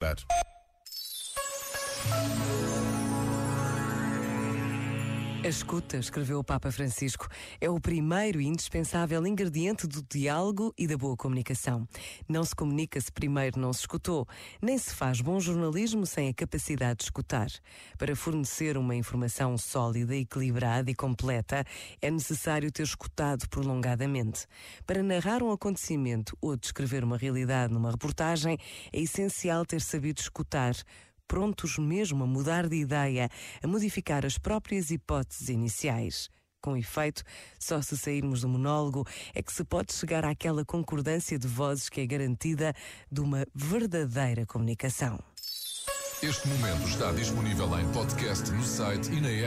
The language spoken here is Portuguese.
that. A escuta, escreveu o Papa Francisco, é o primeiro e indispensável ingrediente do diálogo e da boa comunicação. Não se comunica se primeiro não se escutou, nem se faz bom jornalismo sem a capacidade de escutar. Para fornecer uma informação sólida, equilibrada e completa, é necessário ter escutado prolongadamente. Para narrar um acontecimento ou descrever uma realidade numa reportagem, é essencial ter sabido escutar prontos mesmo a mudar de ideia, a modificar as próprias hipóteses iniciais. Com efeito, só se sairmos do monólogo é que se pode chegar àquela concordância de vozes que é garantida de uma verdadeira comunicação. Este momento está disponível em podcast no site e na app.